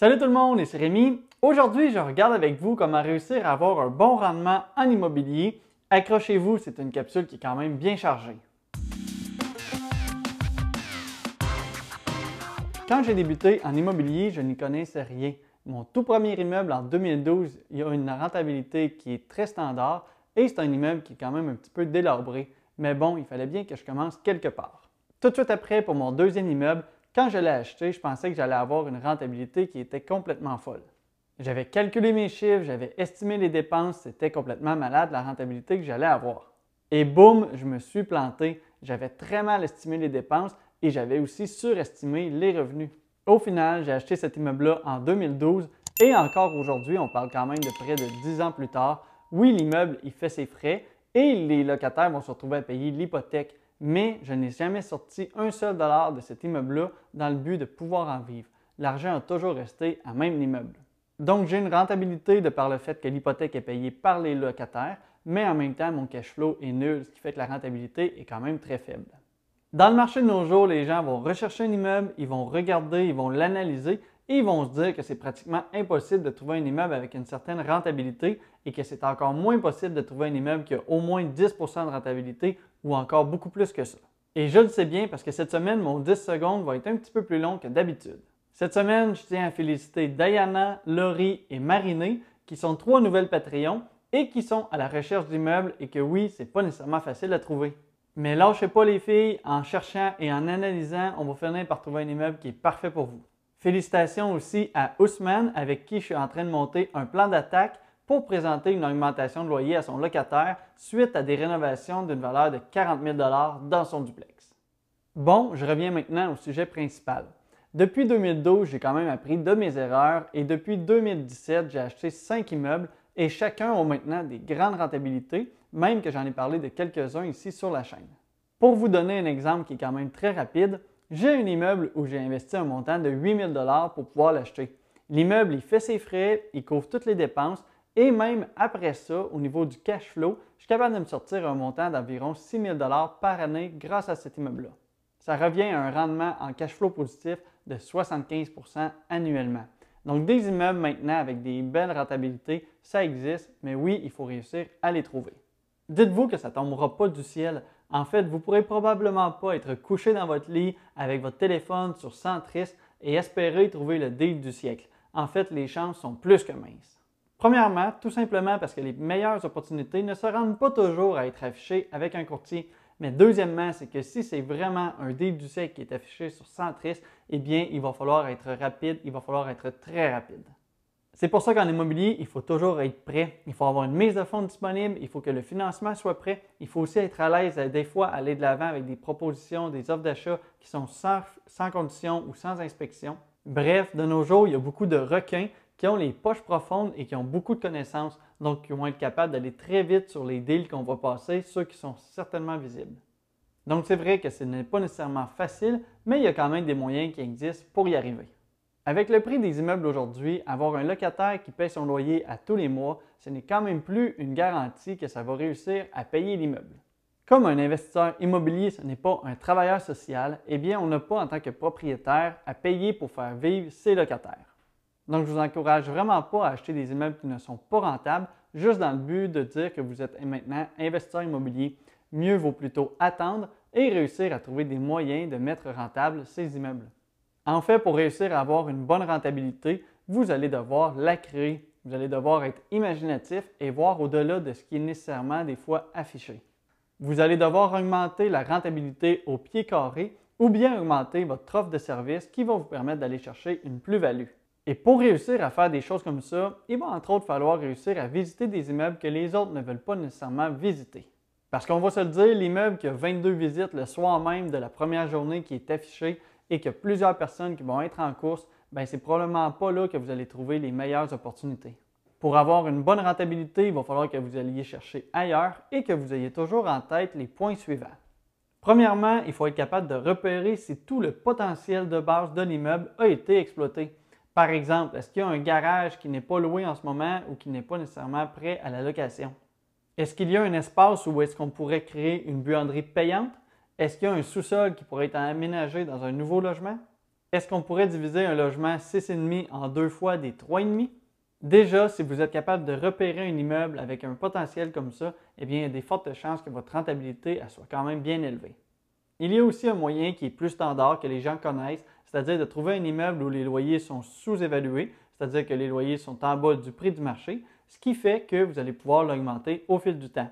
Salut tout le monde, c'est Rémi. Aujourd'hui, je regarde avec vous comment réussir à avoir un bon rendement en immobilier. Accrochez-vous, c'est une capsule qui est quand même bien chargée. Quand j'ai débuté en immobilier, je n'y connaissais rien. Mon tout premier immeuble en 2012, il a une rentabilité qui est très standard et c'est un immeuble qui est quand même un petit peu délabré. Mais bon, il fallait bien que je commence quelque part. Tout de suite après, pour mon deuxième immeuble, quand je l'ai acheté, je pensais que j'allais avoir une rentabilité qui était complètement folle. J'avais calculé mes chiffres, j'avais estimé les dépenses, c'était complètement malade la rentabilité que j'allais avoir. Et boum, je me suis planté. J'avais très mal estimé les dépenses et j'avais aussi surestimé les revenus. Au final, j'ai acheté cet immeuble-là en 2012 et encore aujourd'hui, on parle quand même de près de 10 ans plus tard. Oui, l'immeuble, il fait ses frais et les locataires vont se retrouver à payer l'hypothèque mais je n'ai jamais sorti un seul dollar de cet immeuble-là dans le but de pouvoir en vivre. L'argent a toujours resté à même l'immeuble. Donc, j'ai une rentabilité de par le fait que l'hypothèque est payée par les locataires, mais en même temps, mon cash flow est nul, ce qui fait que la rentabilité est quand même très faible. Dans le marché de nos jours, les gens vont rechercher un immeuble, ils vont regarder, ils vont l'analyser ils vont se dire que c'est pratiquement impossible de trouver un immeuble avec une certaine rentabilité et que c'est encore moins possible de trouver un immeuble qui a au moins 10% de rentabilité ou encore beaucoup plus que ça. Et je le sais bien parce que cette semaine, mon 10 secondes va être un petit peu plus long que d'habitude. Cette semaine, je tiens à féliciter Diana, Laurie et Marinée, qui sont trois nouvelles Patreons et qui sont à la recherche d'immeubles et que oui, c'est pas nécessairement facile à trouver. Mais lâchez pas les filles, en cherchant et en analysant, on va finir par trouver un immeuble qui est parfait pour vous. Félicitations aussi à Ousmane avec qui je suis en train de monter un plan d'attaque pour présenter une augmentation de loyer à son locataire suite à des rénovations d'une valeur de 40 000 dans son duplex. Bon, je reviens maintenant au sujet principal. Depuis 2012, j'ai quand même appris de mes erreurs et depuis 2017, j'ai acheté 5 immeubles et chacun a maintenant des grandes rentabilités, même que j'en ai parlé de quelques-uns ici sur la chaîne. Pour vous donner un exemple qui est quand même très rapide, j'ai un immeuble où j'ai investi un montant de 8 000 pour pouvoir l'acheter. L'immeuble, il fait ses frais, il couvre toutes les dépenses et même après ça, au niveau du cash flow, je suis capable de me sortir un montant d'environ 6 000 par année grâce à cet immeuble-là. Ça revient à un rendement en cash flow positif de 75% annuellement. Donc, des immeubles maintenant avec des belles rentabilités, ça existe, mais oui, il faut réussir à les trouver. Dites-vous que ça ne tombera pas du ciel. En fait, vous pourrez probablement pas être couché dans votre lit avec votre téléphone sur Centris et espérer trouver le deal du siècle. En fait, les chances sont plus que minces. Premièrement, tout simplement parce que les meilleures opportunités ne se rendent pas toujours à être affichées avec un courtier. Mais deuxièmement, c'est que si c'est vraiment un deal du siècle qui est affiché sur Centris, eh bien, il va falloir être rapide, il va falloir être très rapide. C'est pour ça qu'en immobilier, il faut toujours être prêt. Il faut avoir une mise de fonds disponible, il faut que le financement soit prêt. Il faut aussi être à l'aise, des fois, aller de l'avant avec des propositions, des offres d'achat qui sont sans, sans condition ou sans inspection. Bref, de nos jours, il y a beaucoup de requins qui ont les poches profondes et qui ont beaucoup de connaissances, donc qui vont être capables d'aller très vite sur les deals qu'on va passer, ceux qui sont certainement visibles. Donc c'est vrai que ce n'est pas nécessairement facile, mais il y a quand même des moyens qui existent pour y arriver. Avec le prix des immeubles aujourd'hui, avoir un locataire qui paie son loyer à tous les mois, ce n'est quand même plus une garantie que ça va réussir à payer l'immeuble. Comme un investisseur immobilier, ce n'est pas un travailleur social, eh bien, on n'a pas en tant que propriétaire à payer pour faire vivre ses locataires. Donc, je vous encourage vraiment pas à acheter des immeubles qui ne sont pas rentables, juste dans le but de dire que vous êtes maintenant investisseur immobilier. Mieux vaut plutôt attendre et réussir à trouver des moyens de mettre rentable ces immeubles. En fait, pour réussir à avoir une bonne rentabilité, vous allez devoir la créer. Vous allez devoir être imaginatif et voir au-delà de ce qui est nécessairement des fois affiché. Vous allez devoir augmenter la rentabilité au pied carré ou bien augmenter votre offre de service qui va vous permettre d'aller chercher une plus-value. Et pour réussir à faire des choses comme ça, il va entre autres falloir réussir à visiter des immeubles que les autres ne veulent pas nécessairement visiter. Parce qu'on va se le dire, l'immeuble qui a 22 visites le soir même de la première journée qui est affiché, et qu'il y a plusieurs personnes qui vont être en course, ben c'est probablement pas là que vous allez trouver les meilleures opportunités. Pour avoir une bonne rentabilité, il va falloir que vous alliez chercher ailleurs et que vous ayez toujours en tête les points suivants. Premièrement, il faut être capable de repérer si tout le potentiel de base de l'immeuble a été exploité. Par exemple, est-ce qu'il y a un garage qui n'est pas loué en ce moment ou qui n'est pas nécessairement prêt à la location? Est-ce qu'il y a un espace où est-ce qu'on pourrait créer une buanderie payante? Est-ce qu'il y a un sous-sol qui pourrait être aménagé dans un nouveau logement? Est-ce qu'on pourrait diviser un logement 6,5 en deux fois des 3,5? Déjà, si vous êtes capable de repérer un immeuble avec un potentiel comme ça, eh bien, il y a des fortes chances que votre rentabilité soit quand même bien élevée. Il y a aussi un moyen qui est plus standard que les gens connaissent, c'est-à-dire de trouver un immeuble où les loyers sont sous-évalués, c'est-à-dire que les loyers sont en bas du prix du marché, ce qui fait que vous allez pouvoir l'augmenter au fil du temps.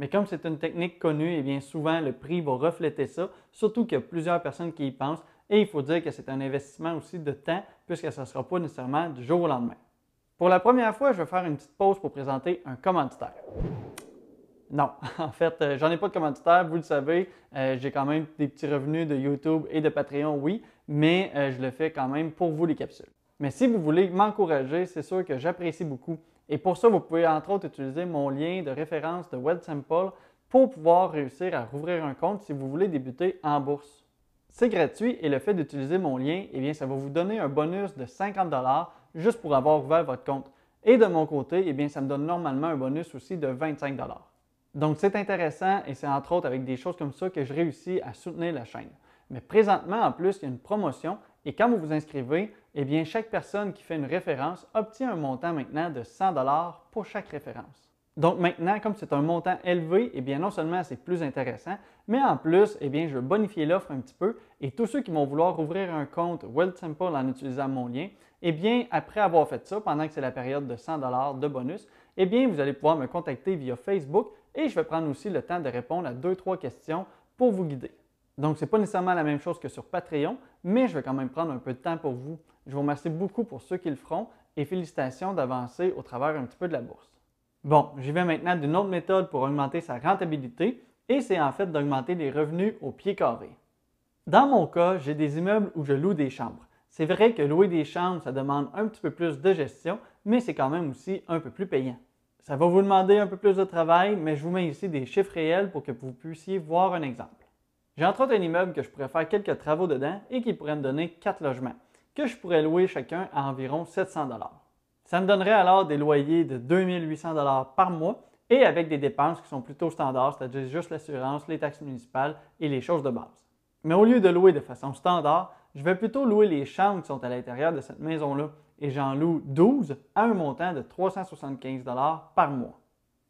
Mais comme c'est une technique connue, eh bien souvent le prix va refléter ça, surtout qu'il y a plusieurs personnes qui y pensent, et il faut dire que c'est un investissement aussi de temps, puisque ça ne sera pas nécessairement du jour au lendemain. Pour la première fois, je vais faire une petite pause pour présenter un commanditaire. Non, en fait, euh, j'en ai pas de commanditaire, vous le savez. Euh, j'ai quand même des petits revenus de YouTube et de Patreon, oui, mais euh, je le fais quand même pour vous les capsules. Mais si vous voulez m'encourager, c'est sûr que j'apprécie beaucoup. Et pour ça, vous pouvez entre autres utiliser mon lien de référence de WebSample pour pouvoir réussir à rouvrir un compte si vous voulez débuter en bourse. C'est gratuit et le fait d'utiliser mon lien, eh bien, ça va vous donner un bonus de 50 juste pour avoir ouvert votre compte. Et de mon côté, eh bien, ça me donne normalement un bonus aussi de 25 Donc, c'est intéressant et c'est entre autres avec des choses comme ça que je réussis à soutenir la chaîne. Mais présentement, en plus, il y a une promotion et quand vous vous inscrivez, eh bien, chaque personne qui fait une référence obtient un montant maintenant de 100 pour chaque référence. Donc maintenant, comme c'est un montant élevé, eh bien non seulement c'est plus intéressant, mais en plus, eh bien, je vais bonifier l'offre un petit peu et tous ceux qui vont vouloir ouvrir un compte Simple en utilisant mon lien, eh bien, après avoir fait ça, pendant que c'est la période de 100 de bonus, eh bien, vous allez pouvoir me contacter via Facebook et je vais prendre aussi le temps de répondre à deux, trois questions pour vous guider. Donc, ce n'est pas nécessairement la même chose que sur Patreon, mais je vais quand même prendre un peu de temps pour vous. Je vous remercie beaucoup pour ceux qui le feront et félicitations d'avancer au travers un petit peu de la bourse. Bon, j'y vais maintenant d'une autre méthode pour augmenter sa rentabilité et c'est en fait d'augmenter les revenus au pied carré. Dans mon cas, j'ai des immeubles où je loue des chambres. C'est vrai que louer des chambres, ça demande un petit peu plus de gestion, mais c'est quand même aussi un peu plus payant. Ça va vous demander un peu plus de travail, mais je vous mets ici des chiffres réels pour que vous puissiez voir un exemple. J'ai entre autres un immeuble que je pourrais faire quelques travaux dedans et qui pourrait me donner quatre logements, que je pourrais louer chacun à environ 700 Ça me donnerait alors des loyers de 2800 par mois et avec des dépenses qui sont plutôt standards, c'est-à-dire juste l'assurance, les taxes municipales et les choses de base. Mais au lieu de louer de façon standard, je vais plutôt louer les chambres qui sont à l'intérieur de cette maison-là et j'en loue 12 à un montant de 375 par mois.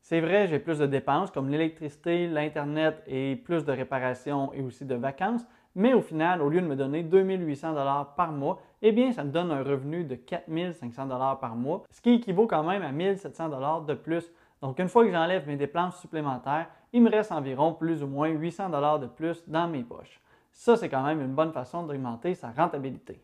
C'est vrai, j'ai plus de dépenses comme l'électricité, l'Internet et plus de réparations et aussi de vacances, mais au final, au lieu de me donner 2800 par mois, eh bien, ça me donne un revenu de 4500 par mois, ce qui équivaut quand même à 1700 de plus. Donc, une fois que j'enlève mes dépenses supplémentaires, il me reste environ plus ou moins 800 de plus dans mes poches. Ça, c'est quand même une bonne façon d'augmenter sa rentabilité.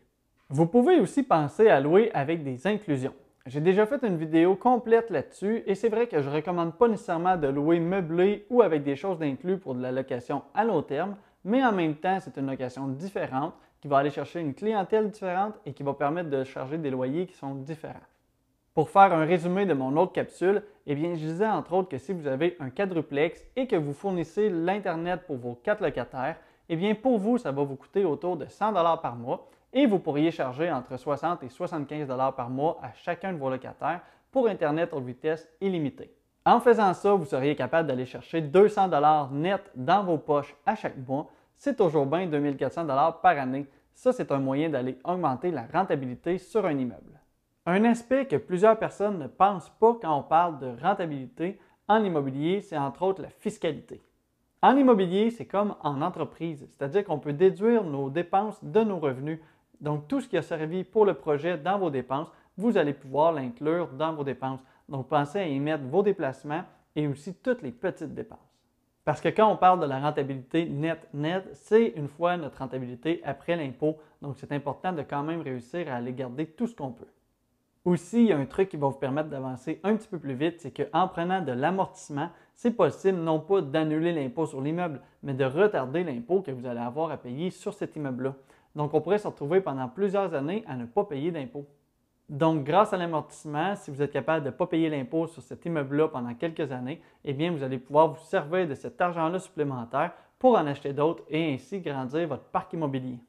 Vous pouvez aussi penser à louer avec des inclusions. J'ai déjà fait une vidéo complète là-dessus et c'est vrai que je ne recommande pas nécessairement de louer meublé ou avec des choses d'inclus pour de la location à long terme, mais en même temps, c'est une location différente qui va aller chercher une clientèle différente et qui va permettre de charger des loyers qui sont différents. Pour faire un résumé de mon autre capsule, eh bien, je disais entre autres que si vous avez un quadruplex et que vous fournissez l'Internet pour vos quatre locataires, eh bien, pour vous, ça va vous coûter autour de 100 par mois et vous pourriez charger entre 60 et 75 par mois à chacun de vos locataires pour Internet haute vitesse illimitée. En faisant ça, vous seriez capable d'aller chercher 200 net dans vos poches à chaque mois. C'est toujours bien 2400 par année. Ça, c'est un moyen d'aller augmenter la rentabilité sur un immeuble. Un aspect que plusieurs personnes ne pensent pas quand on parle de rentabilité en immobilier, c'est entre autres la fiscalité. En immobilier, c'est comme en entreprise, c'est-à-dire qu'on peut déduire nos dépenses de nos revenus. Donc, tout ce qui a servi pour le projet dans vos dépenses, vous allez pouvoir l'inclure dans vos dépenses. Donc, pensez à y mettre vos déplacements et aussi toutes les petites dépenses. Parce que quand on parle de la rentabilité net-net, c'est une fois notre rentabilité après l'impôt. Donc, c'est important de quand même réussir à aller garder tout ce qu'on peut. Aussi, il y a un truc qui va vous permettre d'avancer un petit peu plus vite, c'est qu'en prenant de l'amortissement, c'est possible non pas d'annuler l'impôt sur l'immeuble, mais de retarder l'impôt que vous allez avoir à payer sur cet immeuble-là. Donc, on pourrait se retrouver pendant plusieurs années à ne pas payer d'impôt. Donc, grâce à l'amortissement, si vous êtes capable de ne pas payer l'impôt sur cet immeuble-là pendant quelques années, eh bien, vous allez pouvoir vous servir de cet argent-là supplémentaire pour en acheter d'autres et ainsi grandir votre parc immobilier.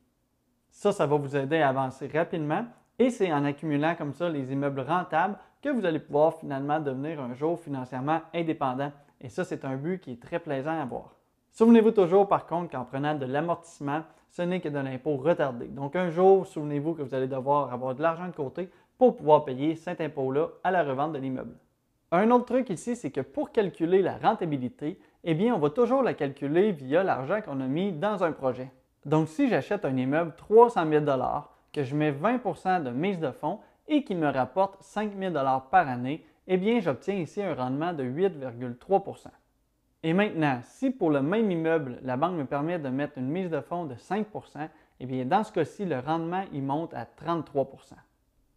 Ça, ça va vous aider à avancer rapidement et c'est en accumulant comme ça les immeubles rentables que vous allez pouvoir finalement devenir un jour financièrement indépendant. Et ça, c'est un but qui est très plaisant à voir. Souvenez-vous toujours, par contre, qu'en prenant de l'amortissement, ce n'est que de l'impôt retardé. Donc un jour, souvenez-vous que vous allez devoir avoir de l'argent de côté pour pouvoir payer cet impôt-là à la revente de l'immeuble. Un autre truc ici, c'est que pour calculer la rentabilité, eh bien, on va toujours la calculer via l'argent qu'on a mis dans un projet. Donc, si j'achète un immeuble 300 000 que je mets 20% de mise de fonds et qui me rapporte 5 000 par année, eh bien, j'obtiens ici un rendement de 8,3% Et maintenant, si pour le même immeuble, la banque me permet de mettre une mise de fonds de 5% eh bien, dans ce cas-ci, le rendement il monte à 33%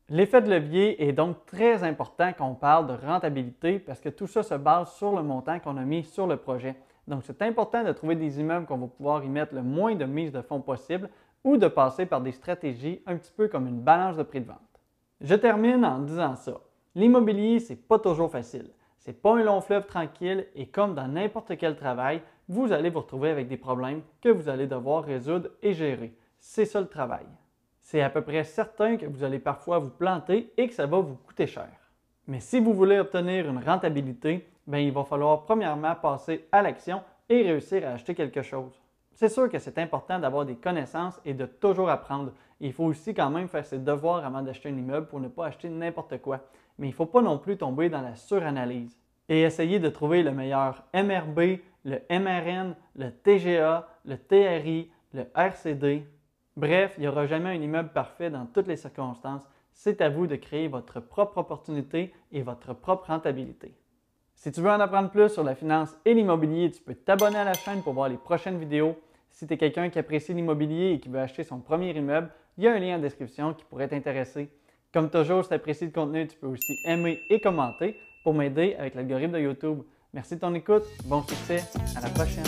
L'effet de levier est donc très important quand on parle de rentabilité parce que tout ça se base sur le montant qu'on a mis sur le projet. Donc, c'est important de trouver des immeubles qu'on va pouvoir y mettre le moins de mise de fonds possible ou de passer par des stratégies un petit peu comme une balance de prix de vente. Je termine en disant ça. L'immobilier, c'est pas toujours facile. C'est pas un long fleuve tranquille et comme dans n'importe quel travail, vous allez vous retrouver avec des problèmes que vous allez devoir résoudre et gérer. C'est ça le travail c'est à peu près certain que vous allez parfois vous planter et que ça va vous coûter cher. Mais si vous voulez obtenir une rentabilité, bien, il va falloir premièrement passer à l'action et réussir à acheter quelque chose. C'est sûr que c'est important d'avoir des connaissances et de toujours apprendre. Il faut aussi quand même faire ses devoirs avant d'acheter un immeuble pour ne pas acheter n'importe quoi. Mais il ne faut pas non plus tomber dans la suranalyse et essayer de trouver le meilleur MRB, le MRN, le TGA, le TRI, le RCD, Bref, il n'y aura jamais un immeuble parfait dans toutes les circonstances. C'est à vous de créer votre propre opportunité et votre propre rentabilité. Si tu veux en apprendre plus sur la finance et l'immobilier, tu peux t'abonner à la chaîne pour voir les prochaines vidéos. Si tu es quelqu'un qui apprécie l'immobilier et qui veut acheter son premier immeuble, il y a un lien en description qui pourrait t'intéresser. Comme toujours, si tu apprécies le contenu, tu peux aussi aimer et commenter pour m'aider avec l'algorithme de YouTube. Merci de ton écoute, bon succès, à la prochaine.